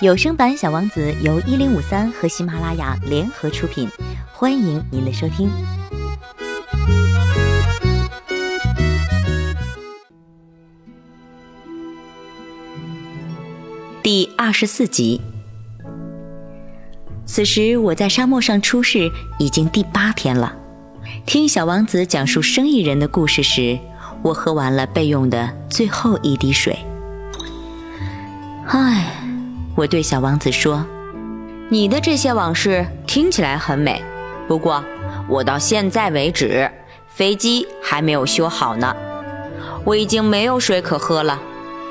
有声版《小王子》由一零五三和喜马拉雅联合出品，欢迎您的收听。第二十四集。此时我在沙漠上出事已经第八天了。听小王子讲述生意人的故事时，我喝完了备用的最后一滴水。唉。我对小王子说：“你的这些往事听起来很美，不过我到现在为止，飞机还没有修好呢。我已经没有水可喝了，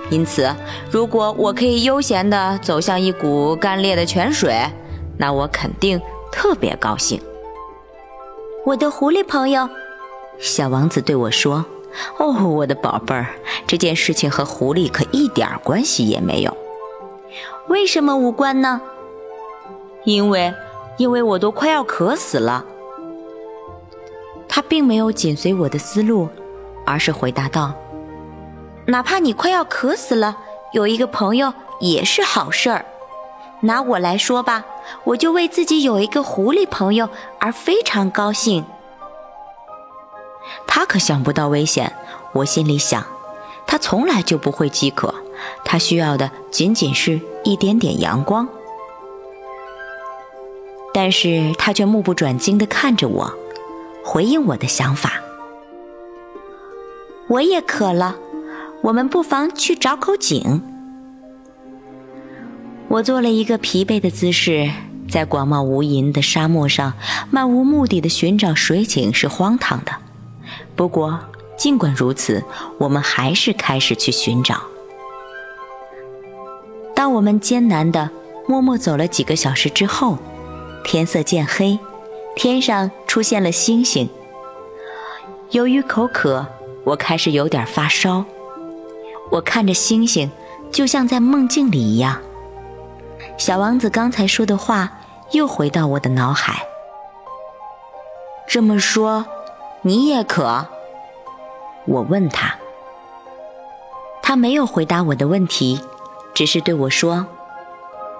因此，如果我可以悠闲地走向一股干裂的泉水，那我肯定特别高兴。”我的狐狸朋友，小王子对我说：“哦，我的宝贝儿，这件事情和狐狸可一点关系也没有。”为什么无关呢？因为，因为我都快要渴死了。他并没有紧随我的思路，而是回答道：“哪怕你快要渴死了，有一个朋友也是好事儿。拿我来说吧，我就为自己有一个狐狸朋友而非常高兴。”他可想不到危险，我心里想，他从来就不会饥渴。他需要的仅仅是一点点阳光，但是他却目不转睛地看着我，回应我的想法。我也渴了，我们不妨去找口井。我做了一个疲惫的姿势，在广袤无垠的沙漠上漫无目的的寻找水井是荒唐的。不过，尽管如此，我们还是开始去寻找。当我们艰难地默默走了几个小时之后，天色渐黑，天上出现了星星。由于口渴，我开始有点发烧。我看着星星，就像在梦境里一样。小王子刚才说的话又回到我的脑海。这么说，你也渴？我问他。他没有回答我的问题。只是对我说：“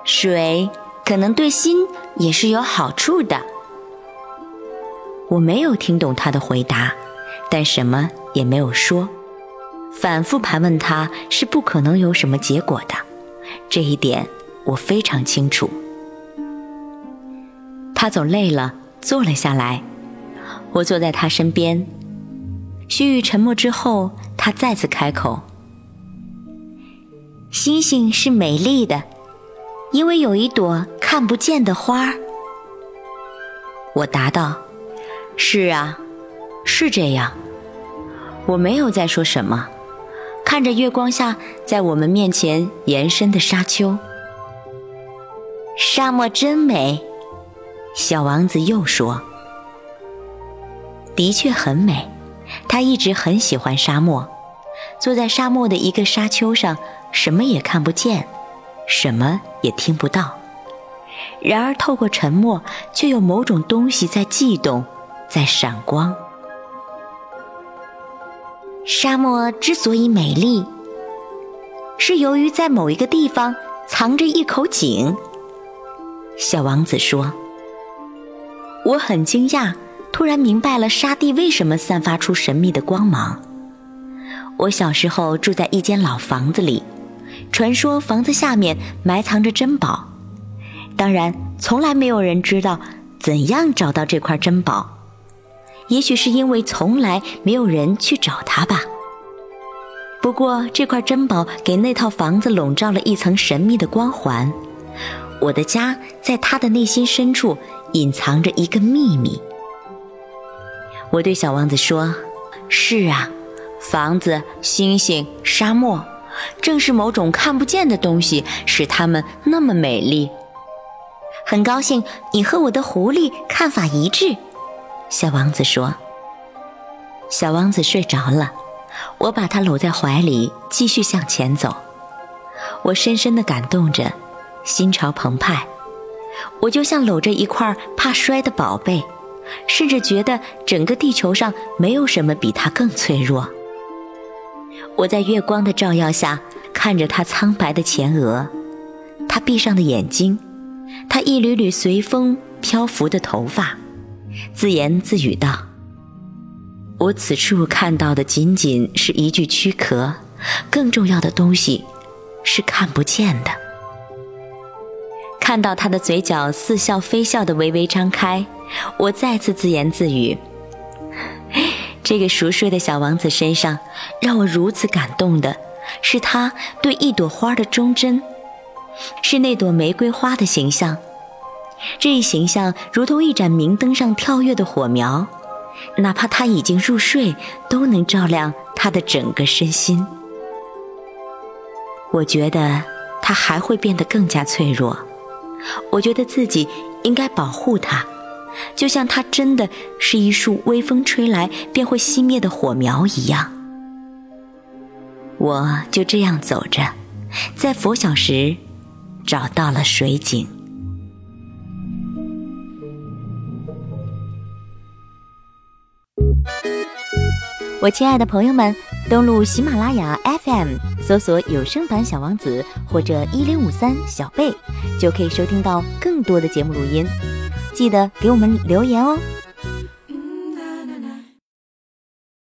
水可能对心也是有好处的。”我没有听懂他的回答，但什么也没有说。反复盘问他是不可能有什么结果的，这一点我非常清楚。他走累了，坐了下来。我坐在他身边，须臾沉默之后，他再次开口。星星是美丽的，因为有一朵看不见的花。我答道：“是啊，是这样。”我没有再说什么，看着月光下在我们面前延伸的沙丘。沙漠真美，小王子又说：“的确很美。”他一直很喜欢沙漠，坐在沙漠的一个沙丘上。什么也看不见，什么也听不到。然而，透过沉默，却有某种东西在悸动，在闪光。沙漠之所以美丽，是由于在某一个地方藏着一口井。小王子说：“我很惊讶，突然明白了沙地为什么散发出神秘的光芒。我小时候住在一间老房子里。”传说房子下面埋藏着珍宝，当然，从来没有人知道怎样找到这块珍宝。也许是因为从来没有人去找它吧。不过，这块珍宝给那套房子笼罩了一层神秘的光环。我的家在他的内心深处隐藏着一个秘密。我对小王子说：“是啊，房子、星星、沙漠。”正是某种看不见的东西使它们那么美丽。很高兴你和我的狐狸看法一致，小王子说。小王子睡着了，我把他搂在怀里，继续向前走。我深深地感动着，心潮澎湃。我就像搂着一块怕摔的宝贝，甚至觉得整个地球上没有什么比它更脆弱。我在月光的照耀下，看着他苍白的前额，他闭上的眼睛，他一缕缕随风漂浮的头发，自言自语道：“我此处看到的仅仅是一具躯壳，更重要的东西是看不见的。”看到他的嘴角似笑非笑的微微张开，我再次自言自语：“这个熟睡的小王子身上，让我如此感动的，是他对一朵花的忠贞，是那朵玫瑰花的形象。这一形象如同一盏明灯上跳跃的火苗，哪怕他已经入睡，都能照亮他的整个身心。我觉得他还会变得更加脆弱。”我觉得自己应该保护他，就像它真的是一束微风吹来便会熄灭的火苗一样。我就这样走着，在拂晓时找到了水井。我亲爱的朋友们，登录喜马拉雅 FM，搜索有声版《小王子》或者一零五三小贝，就可以收听到更多的节目录音。记得给我们留言哦。